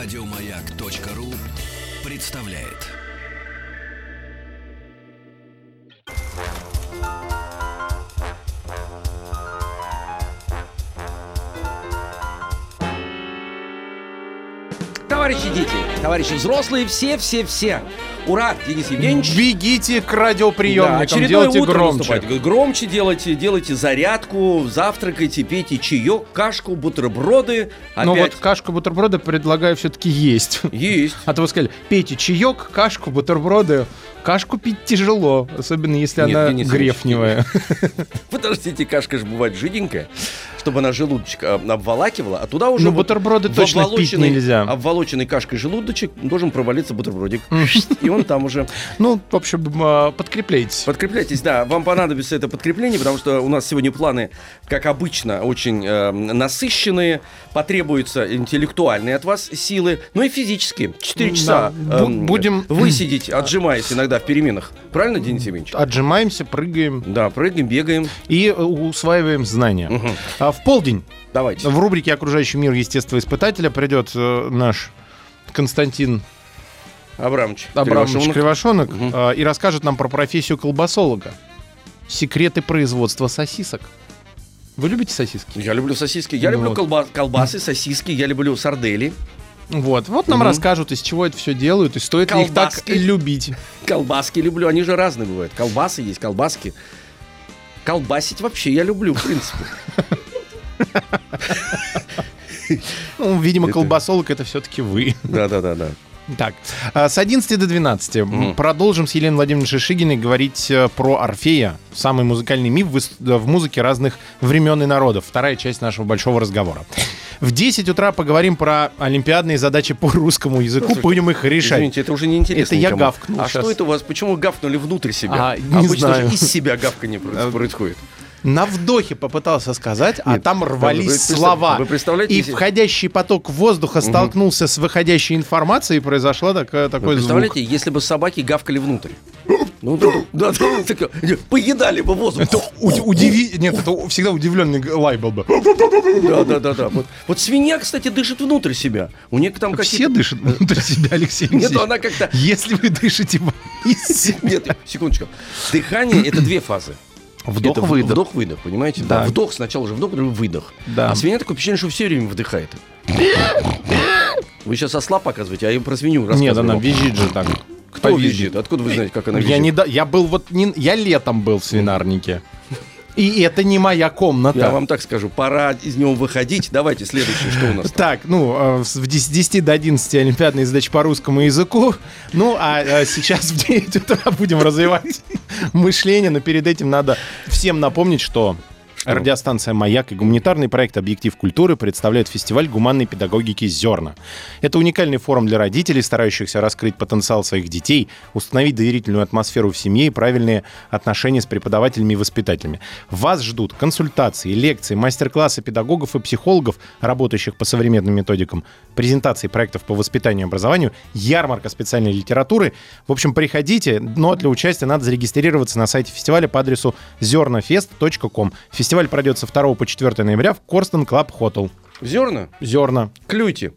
Радиомаяк.ру представляет. Товарищи дети, товарищи взрослые, все-все-все. Ура, Денис Евгеньевич. Бегите к Да, радиоприемникам, очередное делайте утро громче. наступает. Громче делайте, делайте зарядку, завтракайте, пейте чаек, кашку, бутерброды. Но Опять вот кашку бутерброды предлагаю все-таки есть. есть. А то вы сказали, пейте чаек, кашку, бутерброды. Кашку пить тяжело, особенно если Нет, она Денис грефневая. Подождите, кашка же бывает жиденькая, чтобы она желудочек а, обволакивала, а туда уже Ну, вот бутерброды точно пить нельзя. Обволоченный кашкой желудочек должен провалиться бутербродик. И он там уже Ну, в общем, а, подкрепляйтесь. Подкрепляйтесь, да, вам понадобится это подкрепление, потому что у нас сегодня планы, как обычно, очень э, насыщенные, потребуются интеллектуальные от вас силы, ну и физические. Четыре часа эм, будем- высидеть, отжимаясь иногда в переменах. Правильно, Денис Евгеньевич? Отжимаемся, прыгаем Да, прыгаем, бегаем. и э, усваиваем знания. Мгм. А в полдень Давайте. в рубрике «Окружающий мир естествоиспытателя» придет э, наш Константин Абрамович. Абрамович Кривошонок. Кривошонок Мгм. э, и расскажет нам про профессию колбасолога. Секреты производства сосисок. Вы любите сосиски? Я люблю сосиски. Я Ну люблю вот. колба- колбасы, сосиски, я люблю сардели, Вот, вот нам Мгм. расскажут, из чего это все делают, и стоит ли их так Колбаски. любить. колбаски люблю. Они же разные бывают. Колбасы есть, колбаски. Колбасить вообще я люблю, в принципе. Ну, видимо, колбасолог это все-таки вы. Да-да-да-да. Так, а, с 11 до 12 Мгм. продолжим с Еленой Владимировной Шишигиной говорить э, про Орфея, самый музыкальный миф в ис- в музыке разных времен и народов. Вторая часть нашего большого разговора. В 10 утра поговорим про олимпиадные задачи по русскому языку, будем их решать. Извините, это уже не интересно. Это я никому. гавкнул А щас. что это у вас? Почему гавкнули внутрь себя? А, не Обычно знаю. же из себя гавканье про- происходит. На вдохе попытался сказать, а Нет, там вы рвались представ- слова. вы представляете, и если- входящий поток воздуха столкнулся с выходящей информацией, и произошла такая, Вы такой звук. представляете, если бы собаки гавкали внутрь? Ну, да, да, так, поедали бы воздух. Это уд- удиви... Нет, это всегда удивленный лай был бы. Да, да, да, да. Вот, вот свинья, кстати, дышит внутрь себя. У нее там Все дышат внутрь себя, Алексей Нет, она как-то... Если вы дышите. Нет, секундочку. Дыхание — это две фазы. Это в- Вдох-выдох. Вдох-выдох, понимаете? Да. Да. Вдох сначала же вдох, потом выдох. Да. А свинья такое впечатление, что все время вдыхает. Вы сейчас ослаб показываете, а я про свинью рассказываю. Нет, она визжит же так. Кто визжит? Откуда вы знаете, как она визжит? Я, не да... я был вот... Не... Я летом был в свинарнике. И это не моя комната. Я вам так скажу, пора из него выходить. Давайте следующее, что у нас там? Так, ну, э, в 10 10 до 11 олимпиадные задачи по русскому языку. Ну, а э, сейчас в 9 утра будем развивать мышление, но перед этим надо всем напомнить, что Радиостанция «Маяк» и гуманитарный проект «Объектив культуры» представляют фестиваль гуманной педагогики «Зерна». Это уникальный форум для родителей, старающихся раскрыть потенциал своих детей, установить доверительную атмосферу в семье и правильные отношения с преподавателями и воспитателями. Вас ждут консультации, лекции, мастер-классы педагогов и психологов, работающих по современным методикам, презентации проектов по воспитанию и образованию, ярмарка специальной литературы. В общем, приходите, но для участия надо зарегистрироваться на сайте фестиваля по адресу zernafest.com. Фестиваль пройдет со 2 по 4 ноября в Korston Club Hotel. Зерна? Зерна. Клюйте.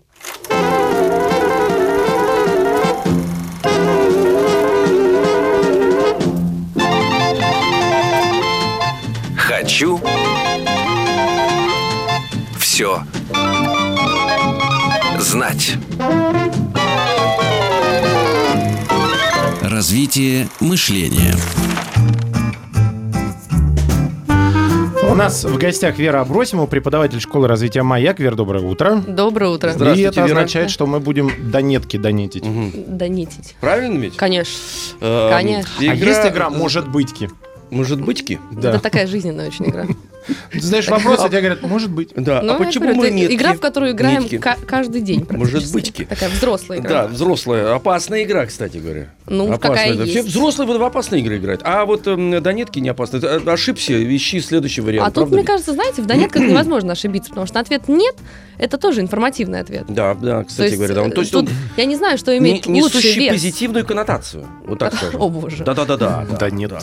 Хочу все знать. Развитие мышления. У нас в гостях Вера Абросимова, преподаватель школы развития «Маяк». Вера, доброе утро. Доброе утро. И Здравствуйте, это Вера. означает, что мы будем донетки донетить. Донитить. Правильно ведь? Конечно. Эм, Конечно. А есть игра «Может быть»ки? Может быть-ки? Это такая жизненная очень игра. Ты задаешь вопрос, а тебе говорят «Может быть». Да. Ну, а почему говорю, мы нет? Игра, в которую играем каждый день Может быть-ки. Такая взрослая игра. Да, взрослая, опасная игра, кстати говоря. Ну, опасная, какая да. есть. Все взрослые вот в опасные игры играют. А вот эм, донетки не опасные. Э, Ошибся, ищи следующий вариант. А тут, правда мне кажется, знаете, в донетках невозможно ошибиться, потому что ответ «нет» — это тоже информативный ответ. Да, да, кстати то есть, говоря. да. Он- э, То есть тут он я не знаю, что не- имеет лучший несущий вес. позитивную коннотацию. Вот так скажем. О, боже. Да-да-да-да. Да нет. да.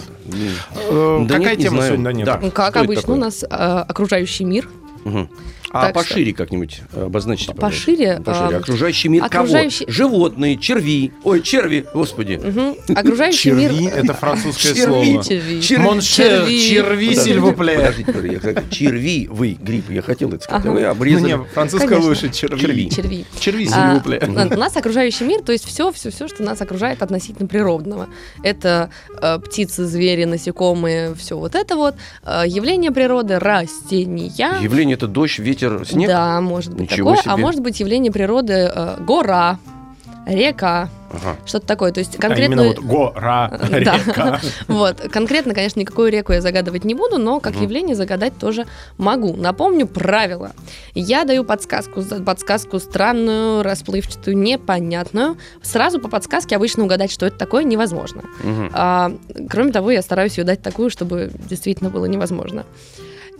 Э, Да Какая нет, не тема сегодня? Да. Ну, Как это обычно, у нас э, окружающий мир. А Так что- пошире как-нибудь обозначите, пожалуйста. Пошире, Пошире. а, Окружающий мир окружающий- кого? Животные, черви. Ой, черви, господи. Мгм. Окружающий Черви мир... — это французское Черви. слово. Черви. Черви. черви, Подождите, сильвупле. Черви, вы, грипп, я хотел это сказать. Вы Ну обрезали. не, французское Конечно. выше, черви. Черви. Черви. Черви, А, сильвупле. у нас окружающий мир, то есть все, все, все, что нас окружает относительно природного. Это э, птицы, звери, насекомые, все вот это вот. Э, явление природы, растения. Явление это дождь, ветер, снег. Да, может быть Ничего такое. А себе. может быть явление природы э, гора, река, Ага. что-то такое. То есть А конкретно... именно вот гора, река. Вот, конкретно, конечно, никакую реку я загадывать не буду, но как явление загадать тоже могу. Напомню правила. Я даю подсказку, подсказку странную, расплывчатую, непонятную. Сразу по подсказке обычно угадать, что это такое, невозможно. А, кроме того, я стараюсь ее дать такую, чтобы действительно было невозможно.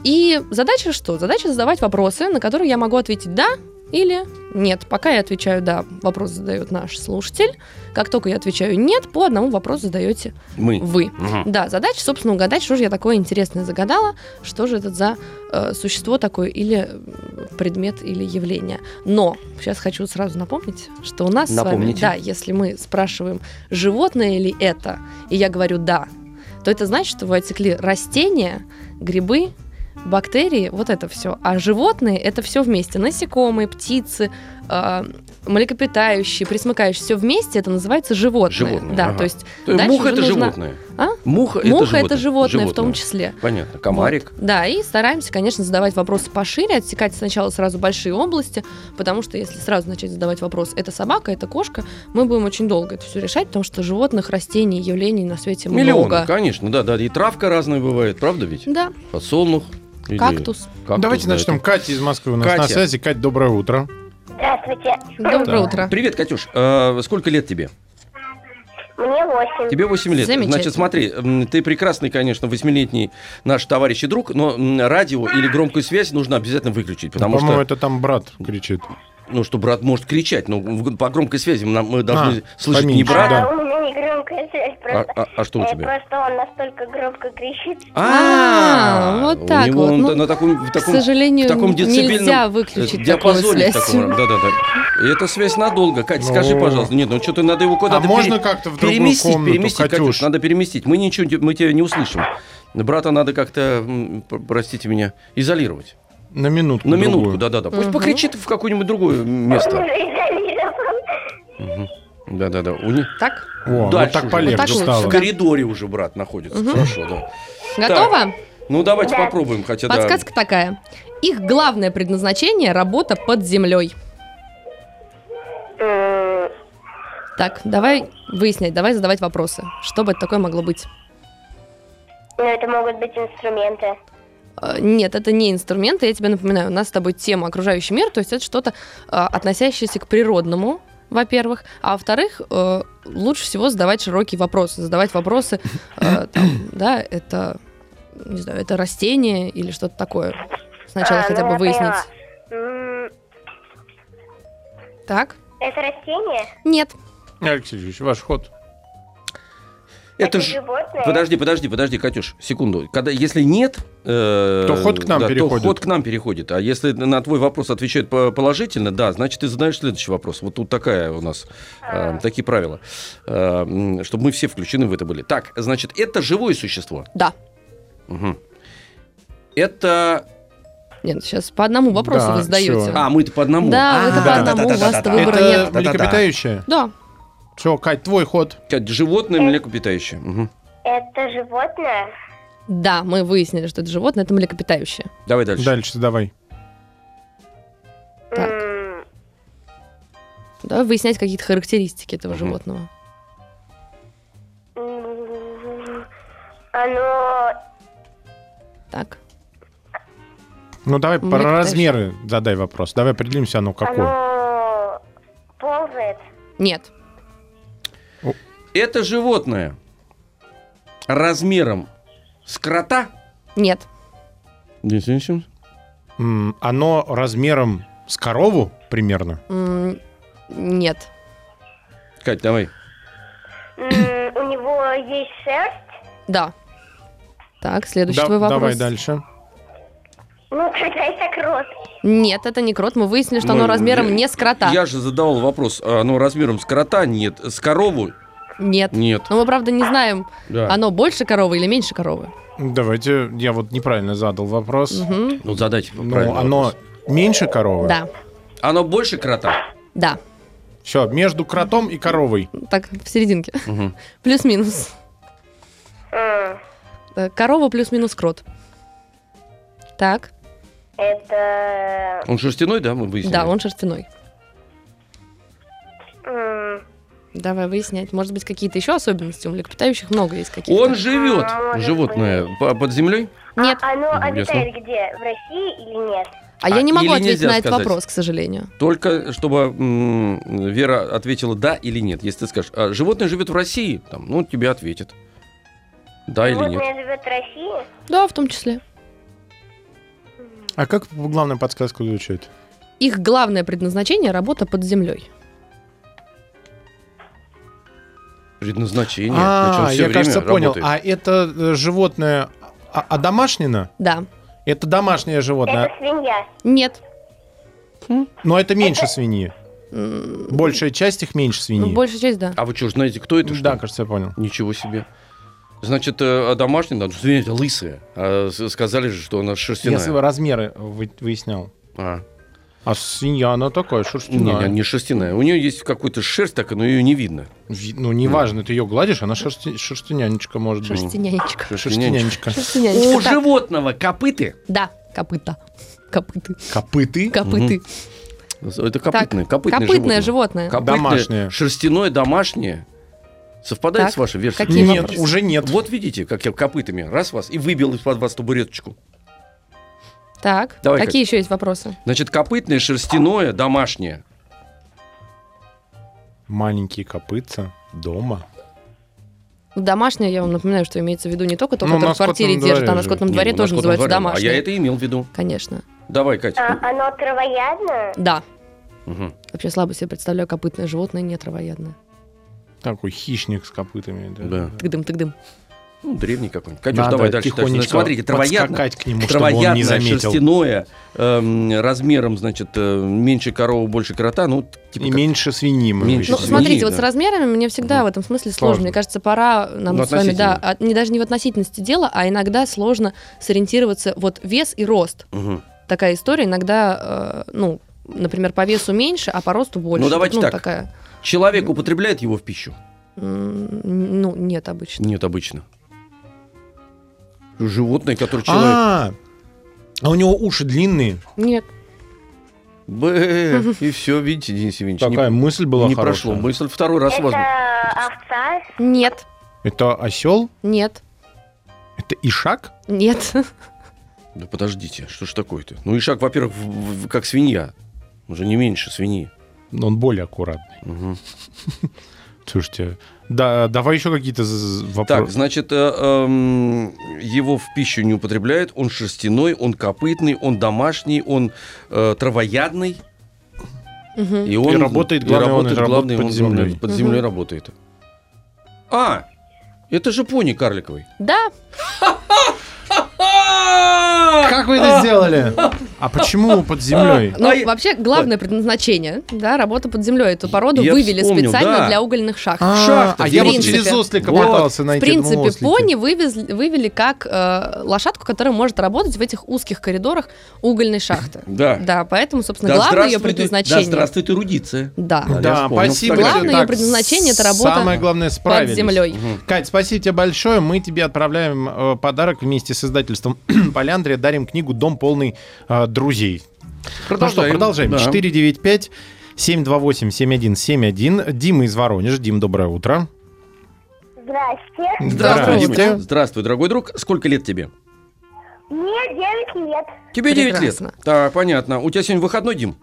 И задача что? Задача задавать вопросы, на которые я могу ответить «да» или «нет». Пока я отвечаю «да», вопрос задает наш слушатель. Как только я отвечаю «нет», по одному вопросу задаете Мы. вы. Мгм. Да, задача, собственно, угадать, что же я такое интересное загадала, что же это за э, существо такое, или э, предмет, или явление. Но сейчас хочу сразу напомнить, что у нас Напомните. с вами, да, если мы спрашиваем, животное ли это, и я говорю «да», то это значит, что вы отсекли растения, грибы, бактерии, вот это все. А животные это все вместе. Насекомые, птицы, э, млекопитающие, присмыкающие, все вместе это называется животное. Животное, Да, ага. то есть То есть муха это нужно- животное. А? Муха, это Муха животное. это животное, в том числе. Понятно. Комарик. Вот. Да, и стараемся, конечно, задавать вопросы пошире, отсекать сначала сразу большие области, потому что если сразу начать задавать вопрос, это собака, это кошка, мы будем очень долго это все решать, потому что животных, растений, явлений на свете Миллионы, много. конечно, да, да. И травка разная бывает, правда ведь? Да, Подсолнух. Или кактус. кактус, Давайте да, начнем. это- Катя из Москвы у нас Катя. на связи. Кать, доброе утро. Здравствуйте. Доброе Да. утро. Привет, Катюш. А, сколько лет тебе? Мне 8. Тебе 8 лет. Замечательно. Значит, смотри, ты прекрасный, конечно, восьмилетний наш товарищ и друг, но радио или громкую связь нужно обязательно выключить, потому По-моему, что, это там брат кричит. Ну, что брат может кричать, но в- по громкой связи нам, мы должны А, слышать не поменьше, брата, да. А, у меня не громкая связь, а, просто, а- а что у э, тебя? просто он настолько громко кричит. А, вот у так него вот. он Ну, на таком, в К таком, сожалению, в таком нельзя выключить такую диапазоне связь. таком, да, да, да. И эта связь надолго. Катя, скажи, Ну. пожалуйста, нет, ну что-то надо его куда-то А можно пере- как-то в другую переместить, комнату, переместить, Катюш? Катюш, надо переместить. Мы ничего, не- мы тебя не услышим. Брата надо как-то, простите меня, изолировать. На минутку. На минутку, да-да-да. Пусть Мгм. покричит в какое-нибудь другое место. Уже изолирован. Да-да-да. У них О, Так, вот Дальше так уже. полегче Вот так стало. в коридоре уже брат находится. Мгм. Хорошо, да. готово? Ну, давайте Да. попробуем, хотя да. Подсказка такая. Их главное предназначение – работа под землей. Так, давай выяснять, давай задавать вопросы. Что бы это такое могло быть? Ну, это могут быть инструменты. Э, Нет, это не инструменты, я тебе напоминаю, у нас с тобой тема окружающий мир, то есть это что-то э, относящееся к природному, во-первых, а во-вторых, э, лучше всего задавать широкие вопросы, задавать вопросы, э, там, да, это, не знаю, это растение или что-то такое. Сначала А, хотя ну, бы выяснить. поняла. Так? Это растение? Нет. Алексей Юрьевич, ваш ход. Это Это ж... животное? Подожди, подожди, подожди, Катюш, секунду. Когда, если нет, э, То ход к нам да, переходит. То ход к нам переходит. А если на твой вопрос отвечают по- положительно, да, значит, ты задаешь следующий вопрос. Вот тут такая у нас э, такие правила, э, чтобы мы все включены в это были. Так, значит, это живое существо. Да. Мгм. Это, Нет, сейчас по одному вопросу Да, вы задаете. всё. а, мы-то по одному. Да, А, это по одному, у вас-то выбора Это нет. Да-да-да. млекопитающее? Да. Все, Кать, твой ход. Кать, Животное, млекопитающее. Мгм. Это животное? Да, мы выяснили, что это животное, это млекопитающее. Давай дальше. Дальше давай. Так. М, Давай выяснять какие-то характеристики этого Мгм. животного. м, Оно... Так. Ну давай про Млекопитающее. размеры задай вопрос. Давай определимся, оно какое. Оно ползает? Нет. Это животное размером с крота. Нет. М, Оно размером с корову примерно. М, Нет. Кать, давай. М, У него есть шерсть? Да. Так, следующий Да- твой вопрос. давай дальше. Ну, тогда это крот. Нет, это не крот. Мы выяснили, что оно Ну, размером я- не с крота. Я же задавал вопрос, а оно размером с крота? Нет. С корову? Нет. Нет. Но мы, правда, не знаем, Да. оно больше коровы или меньше коровы. Давайте, я вот неправильно задал вопрос. Мгм. Ну, задайте Ну, оно вопрос. меньше коровы? Да, Оно больше крота? да. Все, между кротом и коровой. Так, в серединке. Мгм. Плюс-минус. М, Э, Корова плюс-минус крот. Так, Это... Он шерстяной, да, мы выяснили? да, он шерстяной. Давай выяснять. Может быть, какие-то еще особенности? У млекопитающих много есть каких-то. Он живет, А, животное, по- под землей? Нет. А оно Ясно. обитает где? В России или нет? А я не А, могу ответить на этот сказать? вопрос, к сожалению. Только чтобы м, Вера ответила да или нет. Если ты скажешь, а животное живет в России, там, ну, тебе ответит. Да или нет. Животное живет в России? Да, в том числе. А как главная подсказка звучит? Их главное предназначение – работа под землей. Предназначение. а, я, кажется, понял. работает. А это э, животное а, одомашнено? Да. Это домашнее животное, Это свинья. Нет. но это меньше свиньи. Большая часть их меньше Ну, свиньи. большая часть, да. А вы что, знаете, кто это? что да, кажется, я понял. Ничего себе. Значит, э, а домашний, да, извините, лысая. А сказали же, что она шерстяная. Я свои размеры вы- выяснял. А. А свинья, она такая Не, шерстяная. не, не шерстяная. У нее есть какой-то шерсть, так, но ее не видно. Ви- Ну, неважно, ты ее гладишь, она шерсти... шерстянянечка может быть. Шерстянянечка. Шерстянянечка. У Так, животного копыты. Да, копыта. Копыты. Копыты. Копыты. Это копытное, Так, копытное, копытное животное. животное. Копытное, Домашнее. Шерстяное, домашнее. Совпадает Так, с вашей версией? какие Нет, вопросы? уже нет. Вот видите, как я копытами раз вас и выбил из-под вас табуреточку. Так, Давай, какие еще есть вопросы? Значит, копытное, шерстяное, домашнее. Маленькие копытца дома. Ну, Домашнее, я вам напоминаю, что имеется в виду не только то, Ну, которое в квартире держит, а на скотном дворе ну, тоже на называется дворе. домашнее. А я это имел в виду. Конечно. Давай, Катя. А оно травоядное? Да. Мгм. Вообще слабо себе представляю копытное животное, не травоядное. Такой хищник с копытами. Да. Да. Тыгдым, тыгдым. Ну, древний какой-нибудь. Катюш, Надо давай дальше. дальше. тихонечко Смотрите, травоядное. к нему, чтобы он Травоядное, не заметил. шерстяное, эм, размером, значит, э, меньше коровы, больше крота. Ну, типа И как- меньше свиньи. Меньше Ну, свиньи, смотрите, вот да. с размерами мне всегда Мгм. в этом смысле сложно. Сложно. Мне кажется, пора нам Ну, с вами, да, от- не, даже не в относительности дела, а иногда сложно сориентироваться. Вот вес и рост. Мгм. Такая история. Иногда, э, ну, например, по весу меньше, а по росту больше. Ну, давайте так. такая. Человек употребляет его в пищу? Ну, нет обычно. Нет, обычно. Животное, которое человек... А, а у него уши длинные. Нет. Б, и все, видите, Денис Евгеньевич, не- Такая мысль была не хорошая. прошло. Мысль второй раз Это возможно. овца? Нет. Это осел? Нет. Это ишак? Нет. Да подождите, что ж такое-то? Ну, ишак, во-первых, в- в- как свинья. Уже не меньше свиньи. Но он более аккуратный. Мгм. Слушайте, да, давай еще какие-то з- Так, вопросы. значит, э, эм, его в пищу не употребляют. Он шерстяной, он копытный, он домашний, он э, травоядный. Мгм. И он работает, и главное, он работает, работает главное, под он землей. главное, Под землей работает. А, это же пони карликовый. Да. Как вы это сделали? А почему под землей? Ну, А вообще, главное предназначение, да, работа под землей. Эту породу Я вывели вспомнил, специально да. для угольных шахт. А, шахта, а я в вот принципе. через ослика Вот. пытался В найти. принципе, думал, ослики. пони вывезли- вывели как э, лошадку, которая может работать в этих узких коридорах угольной шахты. Да. Да, поэтому, собственно, Да главное ее предназначение. Да, здравствуйте, рудиция. Да. Да, Да, спасибо. Главное Так, ее предназначение это работа Самое главное, под землей. Мгм. Кать, спасибо тебе большое. Мы тебе отправляем э, подарок вместе с издательством Поляндрия. Дарим книгу «Дом полный э, друзей». Ну что, продолжаем. Да. 495 728 7171. Дима из Воронежа. Дим, доброе утро. Здрасте. Здравствуй, Здравствуйте. Димочка. Здравствуй, дорогой друг. Сколько лет тебе? Мне 9 лет. Тебе 9 лет. Прекрасно. Так, понятно. У тебя сегодня выходной, Дим?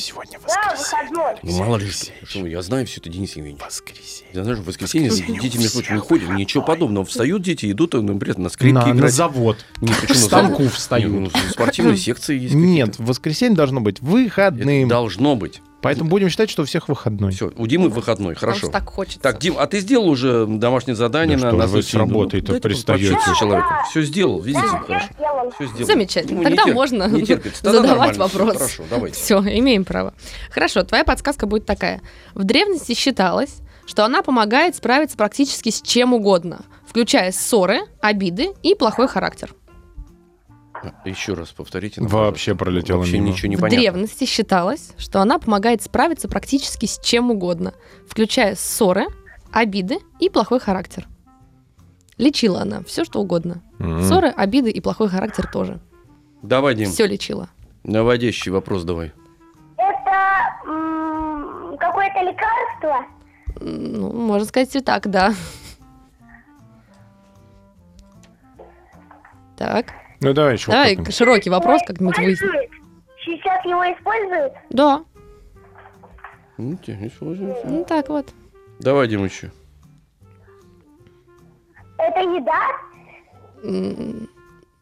Сегодня Да, воскресенье. выходной. Ну, мало ли что. Я знаю все это, Денис Евгеньевич. Воскресенье. Я знаю, что в воскресенье Воскресенье дети, между прочим, всех не ходят. Ничего подобного. Встают дети, идут, ну, например, на скрипке На, на играть. завод. Не, К почему на станку завод? встают. Не, ну, спортивные секции есть Нет, в воскресенье должно быть Это выходным. должно быть. Поэтому будем считать, что у всех выходной. Все, у Димы выходной, Потому хорошо. что так хочется. Так, Дим, а ты сделал уже домашнее задание Да на, что на ж вы с работой-то Дайте пристаете? человеком. Все сделал, видите, Да, хорошо. я сделал. Все сделал. Замечательно. Ему Тогда не тер- можно не терпится. Тогда задавать вопрос. Хорошо, давайте. Все, имеем право. Хорошо, твоя подсказка будет такая. В древности считалось, что она помогает справиться практически с чем угодно, включая ссоры, обиды и плохой характер. Еще раз повторите. нам, Вообще пожалуйста. пролетело Вообще мимо. ничего не в понятно. древности считалось, что она помогает справиться практически с чем угодно, включая ссоры, обиды и плохой характер. Лечила она все, что угодно. М. Ссоры, обиды и плохой характер тоже. Давай, Дим, Все лечила. наводящий вопрос давай. Это м, какое-то лекарство? Ну, можно сказать и так, да. Так, Ну давай еще. давай попробуем. широкий вопрос как-нибудь выясним. Сейчас его используют? Да, Ну, те, не сложно. ну так вот. Давай, Дим, еще. Это еда? М,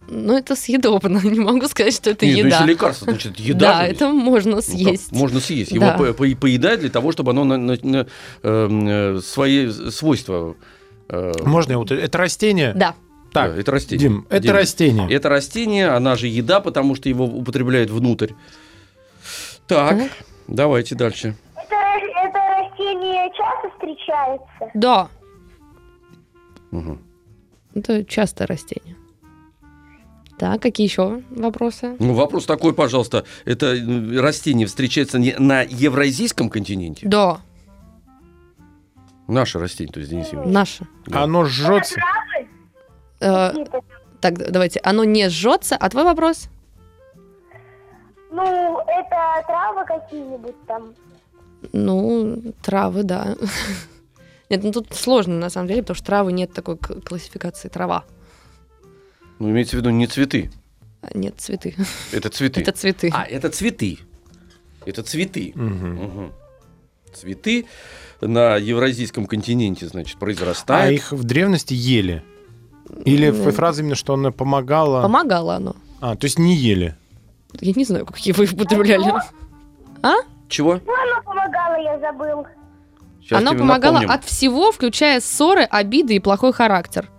Ну, это съедобно. Не могу сказать, что это Нет, ну, еда. если лекарство, значит, еда да, же это можно Ну, как? съесть. Можно съесть. Да. Его по- по- поедать для того, чтобы оно на, на- на, эм, э, свои свойства... э, Можно я вот это растение? Да. Так, да, это растение. Дим, это Дим, растение. Это растение, она же еда, потому что его употребляют внутрь. Так, Так. давайте дальше. Это, это растение часто встречается? Да. Мгм. Это частое растение. Так, какие еще вопросы? Ну, вопрос такой, пожалуйста. Это э, растение встречается не на евразийском континенте? Да, Наше растение, то есть, Денис Евгеньевич. наше. Да. Оно жжется. Э, Какие-то? так, давайте. Оно не жжется. А твой вопрос? Ну, это травы какие-нибудь там? Ну, травы, да. Нет, ну тут сложно на самом деле, потому что травы нет такой классификации трава. Ну, имеется в виду не цветы, А Нет, цветы. это цветы. Это цветы. А, это цветы. Это цветы. Мгм. Мгм. Цветы на евразийском континенте, значит, А произрастают. их в древности ели? Или Ну, фраза именно, что она помогала? Помогало оно. А, то есть не ели. Я не знаю, как его употребляли. А? Чего? Ну, оно помогало, я забыл. Сейчас Оно тебе помогало напомним. от всего, включая ссоры, обиды и плохой характер.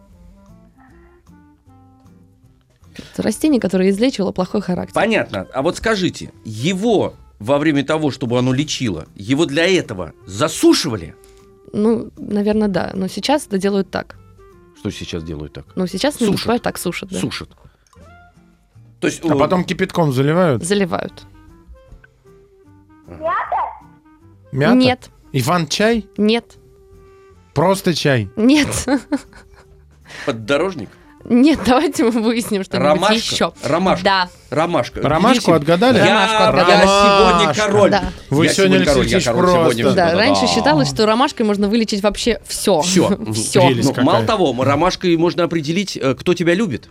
Это растение, которое излечивало плохой характер. Понятно. А вот скажите, его во время того, чтобы оно лечило, его для этого засушивали? Ну, наверное, да. Но сейчас это делают так. Что сейчас делают так? Ну, сейчас не Сушат. так сушат, да. Сушат. То есть, А э, потом кипятком заливают. Заливают. Мята? Нет, Иван-чай? нет, Просто чай. нет, поддорожник, нет. Давайте мы выясним что-нибудь ромашка, еще. ромашка, Да, ромашка. Ромашку отгадали? Я, Ромашку я сегодня король. Да. Вы Я сегодня король, я король просто. сегодня. Да, да. Раньше считалось, что ромашкой можно вылечить вообще все. Все. Все. Ну, мало того, ромашкой можно определить, э, кто тебя любит.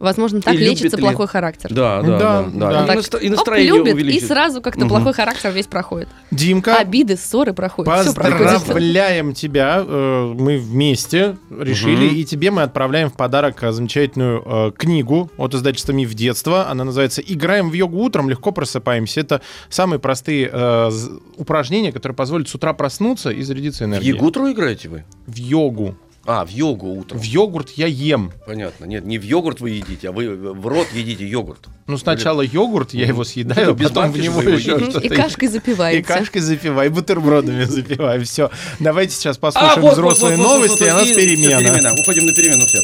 Возможно, так И лечится ли- плохой характер. Да, Да, да, да. да. да. И Так, настро- И Оп, настроение любит, и увеличит. сразу как-то Мгм. плохой характер весь проходит. Димка, Обиды, ссоры проходят. Поздравляем тебя. Э, Мы вместе решили, Мгм. и тебе мы отправляем в подарок э, замечательную э, книгу от издательства «Миф детства». Она называется «Играем в йогу утром, легко просыпаемся». Это самые простые э, упражнения, которые позволят с утра проснуться и зарядиться В энергией. Ягутру играете вы? В йогу. А, в йогу утром. В йогурт я ем. Понятно. Нет, не в йогурт вы едите, а вы в рот едите йогурт. Ну, сначала йогурт, я его съедаю, Ну, а потом в него еще что-то. И кашкой И запиваете. кашкой запивай, и бутербродами запивай. Все. Давайте сейчас А, послушаем вот, взрослые вот, вот, вот, новости, вот, а у нас и- перемена. перемена. Уходим на перемену все.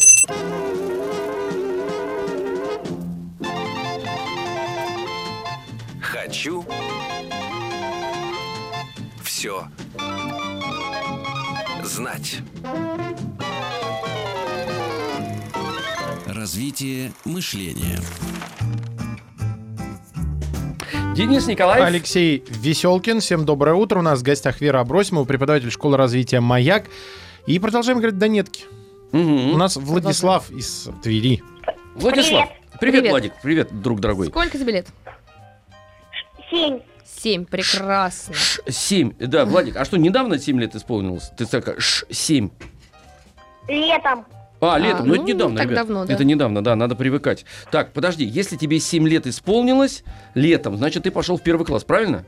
Хочу все знать. Развитие мышления. Денис Николаев. Алексей Веселкин, всем доброе утро. У нас в гостях Вера Абросимова, преподаватель школы развития «Маяк». И продолжаем говорить «Донетки». Мгм. У нас Владислав из Твери. Владислав. Привет, Привет. Владик. Привет, друг дорогой. Сколько тебе лет? Семь. Семь. Прекрасно. Ш- Семь. Да, Владик, а что, недавно 7 лет исполнилось? Ты такая, ш, семь. Летом. А, летом, ну, это ну, недавно, так ребят. давно, да. Это недавно, да, надо привыкать. Так, подожди, если тебе 7 лет исполнилось летом, значит, ты пошел в первый класс, правильно?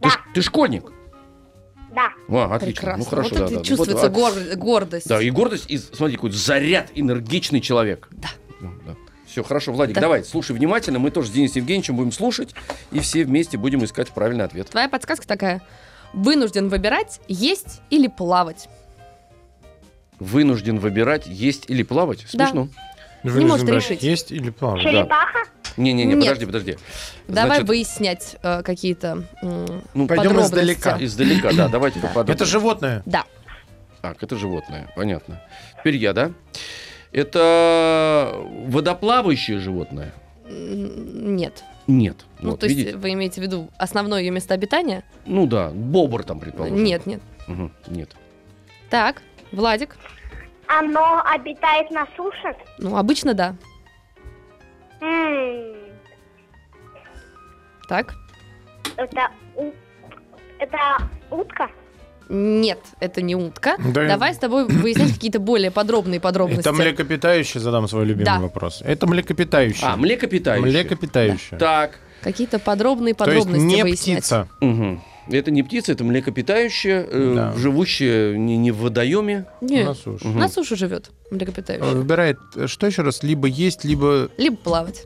Ты, ш- ты школьник? Да. А, отлично. Прекрасно. Ну хорошо, вот да, это да. чувствуется Вот, а, гор- гордость. Да, и гордость, и смотри, какой заряд, энергичный человек. Да. Все, хорошо, Владик, Да. давай, слушай внимательно. Мы тоже с Денисом Евгеньевичем будем слушать, и все вместе будем искать правильный ответ. Твоя подсказка такая. Вынужден выбирать, есть или плавать. Вынужден выбирать, есть или плавать. Да. Смешно. Вынужден может брать решить. Есть или плавать? Черепаха? Не-не-не, Нет. подожди, подожди. Давай Значит, выяснять э, какие-то м, Ну, Пойдем издалека. Издалека, да, давайте поподробнее. Это животное. Да. Так, это животное, понятно. Теперь я, да? Это водоплавающее животное? Нет. Нет. Ну, Вот, то есть видите? вы имеете в виду основное ее место обитания? Ну да, бобр там, предположим. Нет, нет. Мгм, нет. Так, Владик. Оно обитает на суше? Ну, обычно да. М, Так. Это, у- это утка? Нет, это не утка. Да. Давай с тобой выяснять какие-то более подробные подробности. Это млекопитающее, задам свой любимый Да. вопрос. Это млекопитающее. А, млекопитающее. Млекопитающее. Так. Какие-то подробные То есть подробности не выяснять. птица. Мгм. Это не птица, это млекопитающее, э, Да. живущее не, не в водоеме. Не, На суше. Мгм. на суше живет млекопитающее. Выбирает, э, что еще раз, либо есть, либо... Либо плавать.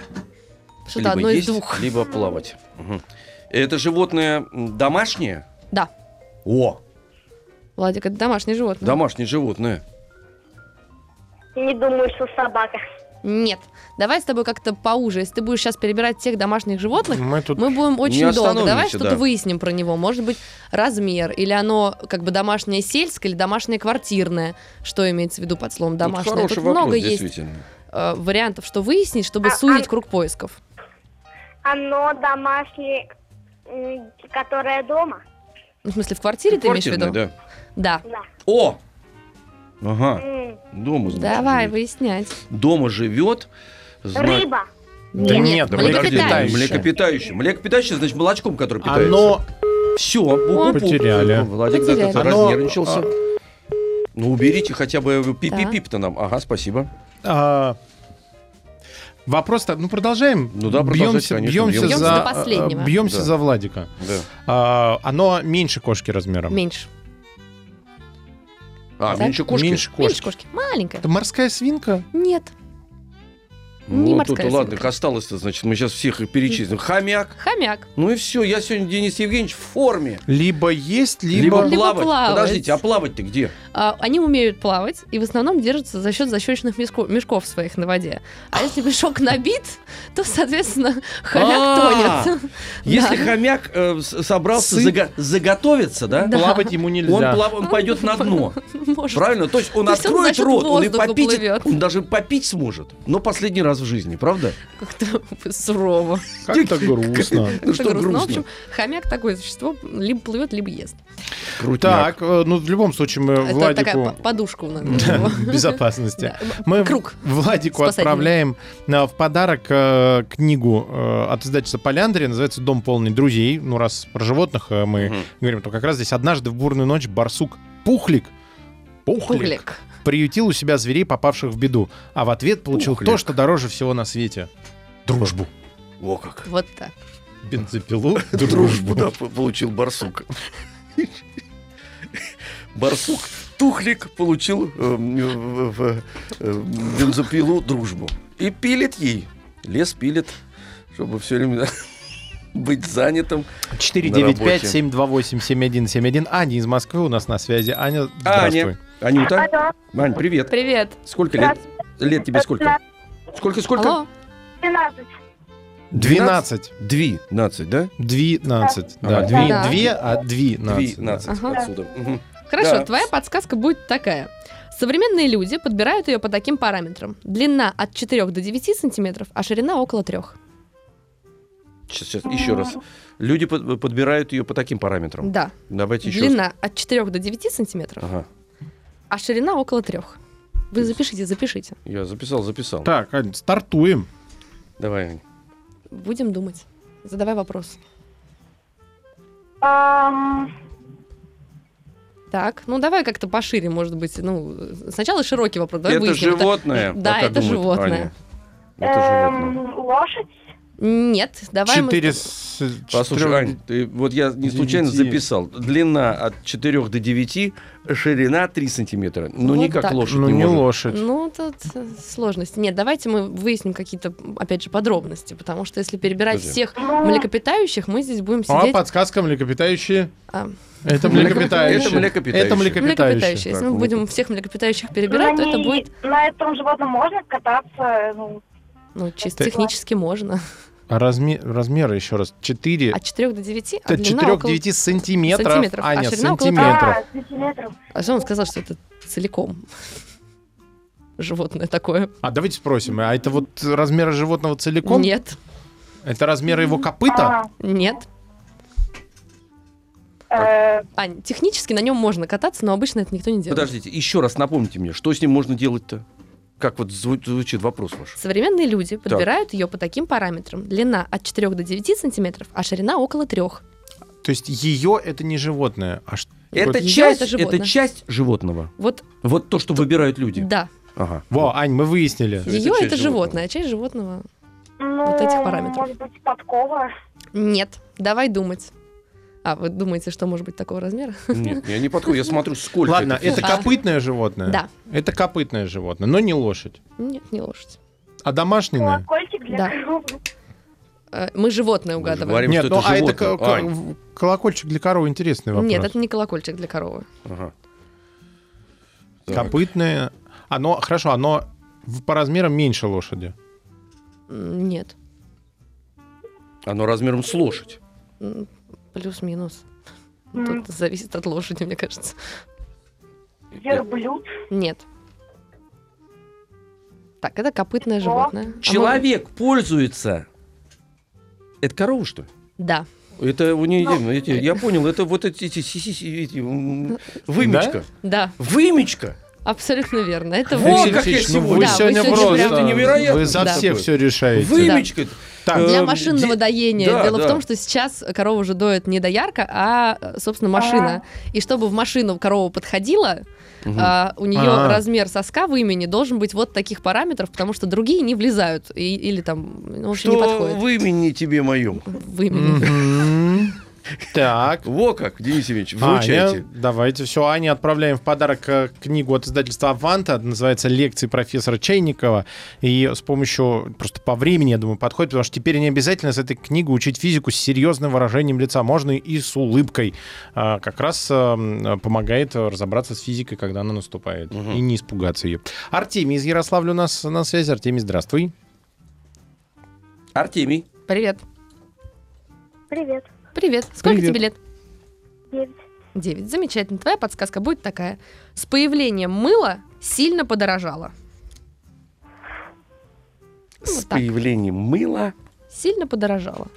Что-то либо одно есть, из двух. либо плавать. Мгм. Это животное домашнее? Да. О, Владик, это домашнее животное. домашнее животное. Не думаю, что собака. Нет. Давай с тобой как-то поуже. Если ты будешь сейчас перебирать всех домашних животных, Мы тут... мы будем очень долго. Давай что-то да. выясним про него. Может быть, размер, или оно как бы домашнее сельское, или домашнее квартирное. Что имеется в виду под словом домашнее? хороший Тут вопрос, много есть э, вариантов, что выяснить, чтобы А- сузить а- круг поисков. Оно домашнее, которое дома? Ну, в смысле, в квартире ты имеешь в виду? да. Да. О! Ага, дома, значит, Давай живет. выяснять. Дома живет. зна- Рыба? Да Нет, подожди, млекопитающее. Млекопитающее. Млекопитающее, значит, молочком, которое питается. Оно... Все. Потеряли. Владик Потеряли. да, Оно- разнервничался. Ну, уберите хотя бы пип-пип-то нам. Ага, спасибо. а, Вопрос-то, ну продолжаем. Ну да, продолжайте, бьемся, конечно, бьемся, бьемся. за, Бьемся до последнего. а, бьемся Да. за Владика. Да. А, оно меньше кошки размером. Меньше. А, Да? меньше кошки? Меньше Меньше кошки. кошки. Маленькая. Это морская свинка? Нет. Ну, Не морская тут, ладно, осталось-то, значит, мы сейчас всех их перечислим. Хомяк. Хомяк. Ну и все, я сегодня Денис Евгеньевич в форме. Либо есть, Либо, либо... Плавать. плавать. Подождите, а плавать-то где? А, они умеют плавать и в основном держатся за счет защечных мешков, мешков своих на воде. А если мешок набит, то, соответственно, хомяк А, тонет. Если хомяк э, собрался заготовиться, да. Плавать ему нельзя. он пойдет на дно. Правильно? То есть он откроет рот, он и попить, он даже попить сможет. Но последний раз в жизни, правда? Как-то сурово. Как-то грустно. Ну Как-то что грустно. Ну, в общем, хомяк такое существо, либо плывет, либо ест. Крутняк. Так, э, ну в любом случае мы Это такая Владику... по- подушка у нас. Безопасности. Мы Круг. Владику отправляем э, в подарок э, книгу от издательства Поляндрия, называется «Дом полный друзей». Ну, раз про животных мы говорим, то как раз здесь однажды в бурную ночь барсук Пухлик Пухлик, Пухлик. Приютил у себя зверей, попавших в беду, а в ответ получил Пухлик. то, что дороже всего на свете. Дружбу. О как. Вот так. Бензопилу, Дружбу, да, получил барсук. Барсук Тухлик получил э, в- в- э, бензопилу дружбу. И пилит ей. Лес пилит, чтобы все время быть занятым. 495-728-7171. Аня из Москвы у нас на связи. Аня, здравствуй. Аня, Анюта, Алло, Ань, привет. Привет. Сколько лет? Лет тебе сколько? Сколько, сколько? Алло. 12. 12. 12, да? 12. Да, две, а 12. 12 Ага. отсюда. Хорошо, Да. твоя подсказка будет такая. Современные люди подбирают ее по таким параметрам. Длина от 4 до 9 сантиметров, а ширина около 3. Сейчас, сейчас, еще раз. Люди под- подбирают ее по таким параметрам. Да. Давайте еще раз. Длина от 4 до 9 сантиметров, Ага. А ширина около 3. Вы запишите, запишите. Я записал, записал. Так, Ань, стартуем. Давай, Ань. Будем думать. Задавай вопрос. Ам, Так, ну давай как-то пошире, может быть. Ну, сначала широкий вопрос. Давай это выясним. животное. Да, это животное. Аня. Это животное. эм, лошадь? Нет, давай мы... 4 с... Послушай, Ань, ты- вот я не случайно девяти. записал. Длина от 4 до 9, ширина 3 сантиметра. Ну, Вот не как так. лошадь Ну, не не может. лошадь. Ну, тут э, сложности. Нет, давайте мы выясним какие-то, опять же, подробности, потому что если перебирать Подожди. всех млекопитающих, мы здесь будем А сидеть... подсказка млекопитающие. а, Это Млекопитающие. Это млекопитающие. Это млекопитающие. млекопитающие. Если Так, мы будем всех млекопитающих перебирать, то это будет, на этом животном можно кататься, ну, ну, чисто Ты- технически можно. А размер, размеры еще раз. 4. От 4 до 9, а От длина 4 около... к 9 сантиметров. сантиметров, а Аня, около сантиметров. а, сантиметров. А что он сказал, что это целиком животное такое? А давайте спросим, а это вот размеры животного целиком? Нет, Это размеры его копыта? А, нет. э, Ань, технически на нем можно кататься, но обычно это никто не делает. Подождите, еще раз напомните мне, что с ним можно делать-то? Как вот зву- звучит вопрос ваш? Современные люди подбирают ее по таким параметрам. Длина от 4 до 9 сантиметров, а ширина около 3. То есть ее это не животное, а что? Это часть, это это, часть животного. Вот, Вот то, что выбирают люди. да, Ага. Во, Ань, мы выяснили. Это ее часть это животного. животное, а часть животного ну, Вот этих параметров. Может быть, подкова. нет. Давай думать. А, вы думаете, что может быть такого размера? Нет, я не подходит, я смотрю, сколько Ладно, это. это А. копытное животное? Да. Это копытное животное, но не лошадь. Нет, не лошадь. А домашнее? Колокольчик для Да. коровы. Э, Мы животное Мы угадываем. говорим, Нет, что ну это а это животное. Ань. колокольчик для коровы интересный вопрос. Нет, это не колокольчик для коровы. Ага. Так. Копытное. Оно, хорошо, оно по размерам меньше лошади. Нет. Оно размером с лошадь. Плюс-минус. М. Тут зависит от лошади, мне кажется. Верблюд. Нет. Так, это копытное животное. А мы- Человек пользуется. Это корова, что ли? Да. Это у нее, Ну, эти- я понял, это вот эти, эти, си- эти, м, вымечка. Да, Вымечка. Абсолютно верно. Это Вот вы- как я Алексеевич, ну сегодня- вы Да, вы сегодня сегодня просто... прям- Это невероятно. Вы за Да. всех все решаете. Вымечка. Так, Для Э, машинного де- доения. да, Дело да. в том, что сейчас корова уже доет не доярка, а, э, собственно, машина. И чтобы в машину корова подходила, Мгм. а, у нее А. размер соска в имени должен быть вот таких параметров, потому что другие не влезают. И- или там, ну, в общем, не Что подходит. в имени тебе моем? В имени. Так. Во как, Денис Евгеньевич, Аня, вручайте. давайте все. Ане отправляем в подарок э, книгу от издательства «Аванта». Называется «Лекции профессора Чайникова». И с помощью, просто по времени, я думаю, подходит, потому что теперь не обязательно с этой книгой учить физику с серьезным выражением лица. Можно и с улыбкой. А, Как раз э, м, помогает разобраться с физикой, когда она наступает. Мгм. И не испугаться ее. Артемий из Ярославля у нас на связи. Артемий, здравствуй. Артемий. Привет. Привет. Привет. Сколько Привет. тебе лет? Девять. 9. Замечательно. Твоя подсказка будет такая. С появлением мыла сильно подорожало. С Вот так. появлением мыла Сильно подорожало.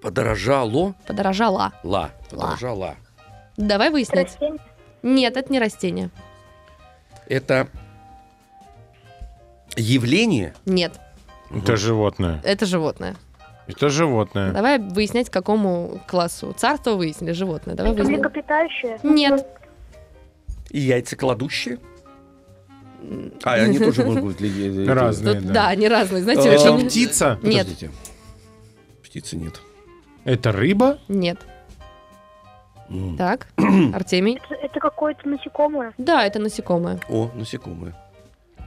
подорожало. Подорожала. Ла. Подорожала. Давай выяснять. Растение. Нет, это не растение. Это явление. Нет, Это животное. это животное. Это животное. Давай выяснять, к какому классу. Царство выяснили, животное. Давай Это выясним. млекопитающее? Нет. И яйцекладущие. А, они тоже могут быть Разные. Тут- да. да. они разные. Знаете, А, птица? Нет, Подождите. Птицы нет. Это рыба? нет. Так, Артемий. Это, это какое-то насекомое. Да, это насекомое. О, насекомые.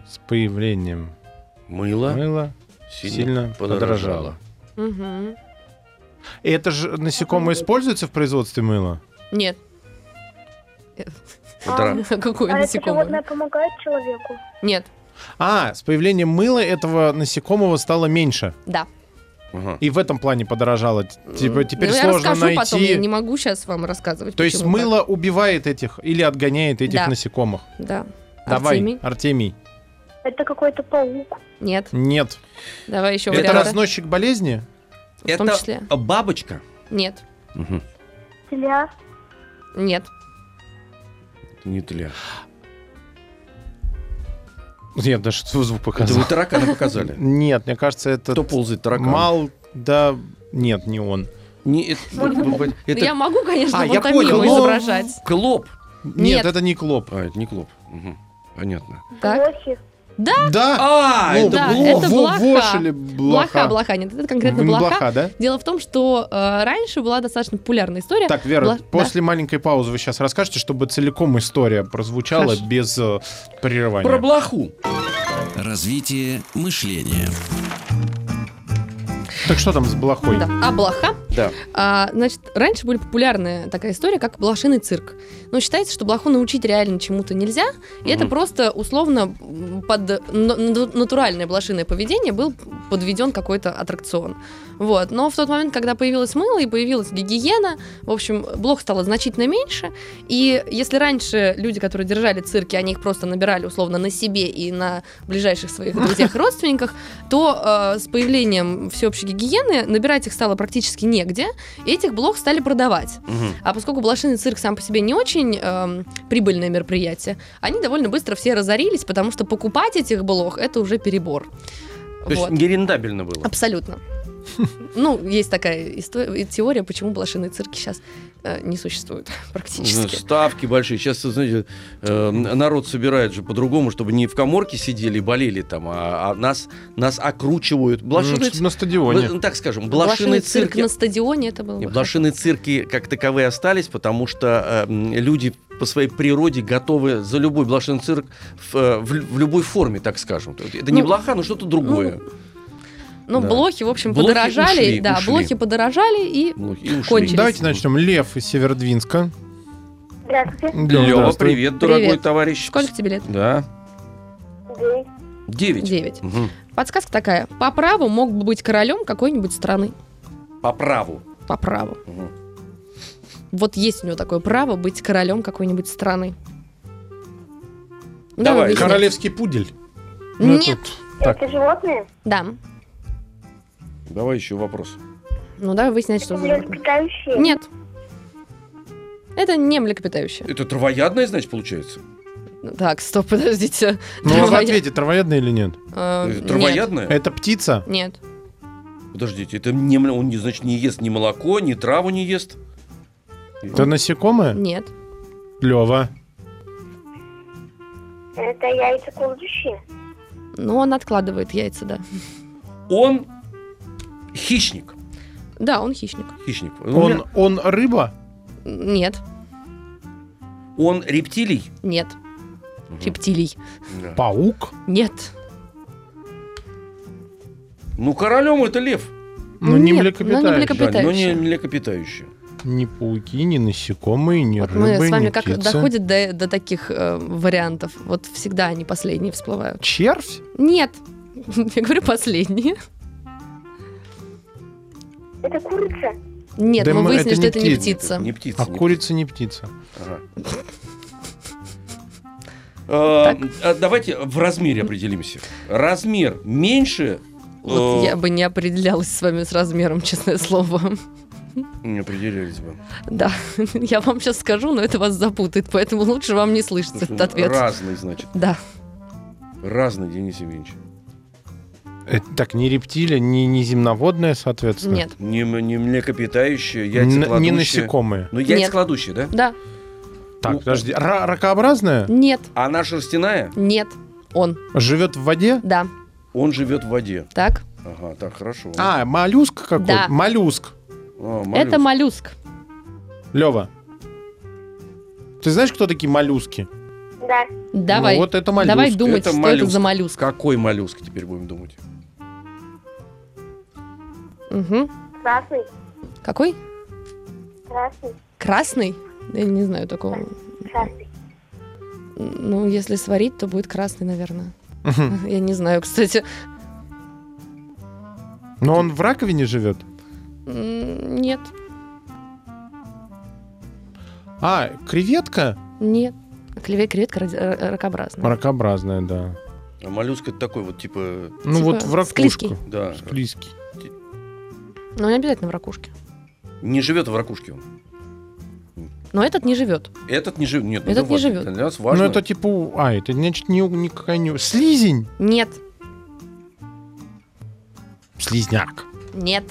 С появлением Мыло мыла сильно, сильно подорожало. подорожало. Мгм. Это же насекомое используется в производстве мыла? Нет. Подора- Какое а это насекомое? животное помогает человеку? Нет. А, с появлением мыла этого насекомого стало меньше. Да. И в этом плане подорожало. Типа теперь Ну, я сложно расскажу найти. потом, я не могу сейчас вам рассказывать. То есть почему так. мыло убивает этих или отгоняет этих Да. насекомых. Да. Давай, Артемий? Артемий. Это какой-то паук. Нет. Нет. Давай еще Это варианты. разносчик болезни? В том Это числе. бабочка. Нет. Мгм. Тля. Нет. Это не тля. Нет, даже звук Это показал. вы таракана показали. Нет, мне кажется, это Кто ползает таракан? мал, да, нет, не он. Не, это, это Я могу, конечно, А, я понял, изображать. клоп. Нет, Нет. это не клоп. А, это не клоп. Мгм. Понятно. Так. Блохи. Да? А, Ну, это да, блох. это во- блоха. вош или Блоха, блоха? блоха, нет, это конкретно блоха. блоха, да? Дело в том, что э, раньше была достаточно популярная история. Так, Вера, Бла- после маленькой паузы вы сейчас расскажете, чтобы целиком история прозвучала Хорошо. без э, прерывания. Про блоху. Развитие мышления. Так что там с блохой? Да. А блоха Да. А, значит, раньше были популярная такая история, как блошиный цирк. Но считается, что блоху научить реально чему-то нельзя, и это Мгм. просто условно под на- на- натуральное блошиное поведение был подведен какой-то аттракцион. Вот. Но в тот момент, когда появилось мыло и появилась гигиена, в общем, блох стало значительно меньше. И если раньше люди, которые держали цирки, они их просто набирали условно на себе и на ближайших своих друзьях и родственниках, то э, с появлением всеобщей гигиены набирать их стало практически негде, и этих блох стали продавать. Мгм. А поскольку блошиный цирк сам по себе не очень эм, прибыльное мероприятие, они довольно быстро все разорились, потому что покупать этих блох это уже перебор. То есть Вот. нерентабельно было. Абсолютно. Ну, есть такая история, теория, почему блошиные цирки сейчас не существуют практически. Ставки большие. Сейчас, знаете, э, народ собирает же по-другому, чтобы не в коморке сидели и болели там, а, а нас, нас окручивают. Ну, Блошиный что-то на стадионе. Так скажем, Блошиный блошиные цирк цирки... на стадионе это было. Не, бы Блошиные цирки как таковые остались, потому что э, люди по своей природе готовы за любой блошиный цирк в, э, в в любой форме, так скажем. Это не Ну, блоха, но что-то другое. Ну, да. блохи, в общем, Блохи подорожали. ушли, да, ушли. блохи подорожали и Ну, и ушли. кончились. Давайте начнем. Лев из Северодвинска. Здравствуйте. Лева, здравствуй. привет, дорогой Привет. товарищ. сколько тебе лет? Да, Девять. девять. Мгм. Подсказка такая. По праву мог бы быть королем какой-нибудь страны. По праву. По праву. Мгм. Вот есть у него такое право быть королем какой-нибудь страны. Ну, Давай, выяснять. Королевский пудель. Ну, Нет. тут Так. Это животные? Да. Давай еще вопрос. Ну, давай выяснять, что за животное. Млекопитающие? Нет. Это не млекопитающее. Это травоядное, значит, получается? Так, стоп, подождите. Ну, а в Травоя- ответе, травоядное или нет? Э, Это нет. Травоядное? Это птица? Нет. Подождите, это не, мл- он, не, значит, не ест ни молоко, ни траву не ест? Это насекомое? Нет. Лева. Это яйца кладущие? Ну, он откладывает яйца, да. Он хищник. Да, он хищник. Хищник. Он, он рыба? Нет. он рептилий. Нет. Рептилий. Да. Паук? Нет. Ну, королем это лев. Ну, не млекопитающий. ну, не млекопитающий. Да, но не млекопитающий. Ни пауки, ни насекомые, ни Вот рыбы, мы с вами ни как птицы. доходит до, до таких э, вариантов. Вот всегда они последние всплывают. Червь? Нет. Я говорю последние. Это курица? Нет, Да мы мы- выяснили, это что не это не птица. Не птица. А не курица не птица. Ага. А, а, Давайте в размере определимся. Размер меньше. Вот э, я бы не определялась с вами с размером, честное слово. Не определились бы. Да, я вам сейчас скажу, но это вас запутает, поэтому лучше вам не слышать этот ответ. Разный, значит. Да. Разный, Денис Евгеньевич. Это так, не рептилия, не, не земноводная, соответственно. Нет. Не, не млекопитающие, яйцекладущие. не насекомые. Ну, яйцекладущие, да? Да. Так, Ну, подожди. Ра- ракообразная? Нет. А она шерстяная? Нет. Он. Живет в воде? Да. Он живет в воде. Так. Ага, так, хорошо. А, моллюск какой? Да. Моллюск. А, Это моллюск. моллюск. Лева. Ты знаешь, кто такие моллюски? Да. Давай. Ну, вот это моллюск. Давай думать, Это что моллюск. это за моллюск. Какой моллюск теперь будем думать? Мгм. Красный? Какой? Красный? Красный? Я не знаю такого. Красный. Ну, если сварить, то будет красный, наверное. Я не знаю, кстати. Но он в раковине живет? Нет. А, креветка? Нет. Клеве креветка ради- ра- ракообразная. Ракообразная, да. А моллюск это такой вот, типа, Ну Типа вот в ракушку. склизкий. да, Склизкий. Но не обязательно в ракушке. не живет в ракушке он. Но этот не живет. Этот не живет. Нет, ну, Этот это не важно. живет. Для нас важно. Ну это типа... А, это значит не, никакая не... Слизень? Нет. Слизняк. Нет.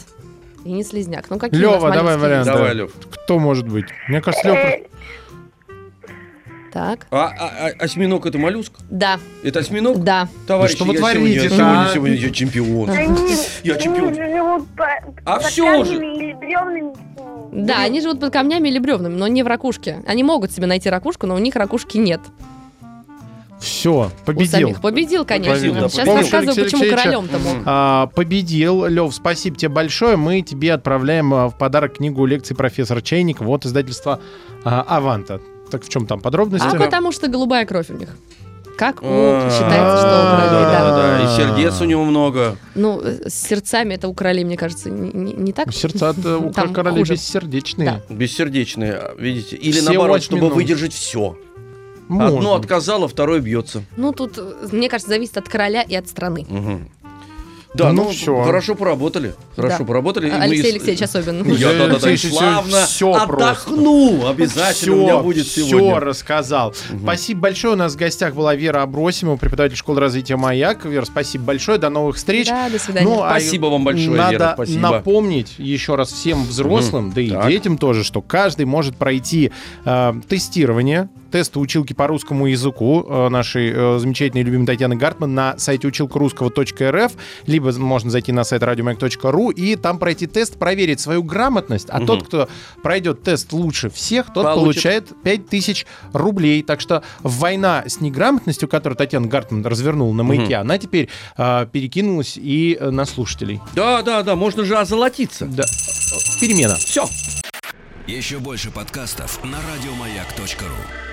И не слизняк. Ну какие вас давай вариант. Давай, Лев. Кто может быть? Мне кажется, Лёва... Так. А, а- а осьминог это моллюск? Да, Это осьминог? да. Товарищи, Ну что вы я творите-то, сегодня, а? сегодня, сегодня я чемпион. Я чемпион. они живут по, А под всё же. камнями или бревнами. Да, они живут под камнями или бревнами, но не в ракушке. Они могут себе найти ракушку, но у них ракушки нет. Все, У победил. самих. Победил, конечно. Победил, да, Сейчас победил. рассказываю, Алексей почему королем-то мог. А, победил. Лев, спасибо тебе большое. Мы тебе отправляем а, в подарок книгу лекций профессора Чайник. Вот издательство а, Аванта. Так в чем там подробности? А потому что голубая кровь у них. Как у А, считается, что у да, и сердец у него много. Ну, э, с сердцами это у королей, мне кажется, не, так. Сердца у Там королей хуже. бессердечные. Бессердечные, видите? Или наоборот, чтобы выдержать все. Можно. Одно отказало, второе бьется. Ну, тут, э, мне кажется, зависит от короля и от страны. Да, Ну, ну, всё. хорошо поработали. Хорошо Да. поработали. А Алексей и- Алексеевич особенно. Я, да, да, да, славно всё отдохну. Обязательно у меня будет все сегодня. рассказал. Спасибо большое. У нас в гостях была Вера Абросимова, преподаватель школы развития «Маяк». Вера, спасибо большое. До новых встреч. Да, до свидания. Ну, а Спасибо вам большое, Надо Вера, спасибо. напомнить еще раз всем взрослым, Мгм. да и Так. детям тоже, что каждый может пройти э, тестирование, тесты училки по русскому языку э, нашей э, замечательной и любимой Татьяны Гартман на сайте училкарусского.рф, либо можно зайти на сайт радиомаяк.ру и там пройти тест, проверить свою грамотность. А Мгм. тот, кто пройдет тест лучше всех, тот Получит. получает 5000 рублей. Так что война с неграмотностью, которую Татьяна Гартман развернула на маяке, она теперь э, перекинулась и э, на слушателей. Да, да, да, можно же озолотиться. Да. Перемена. Все. Еще больше подкастов на радиомаяк.ру.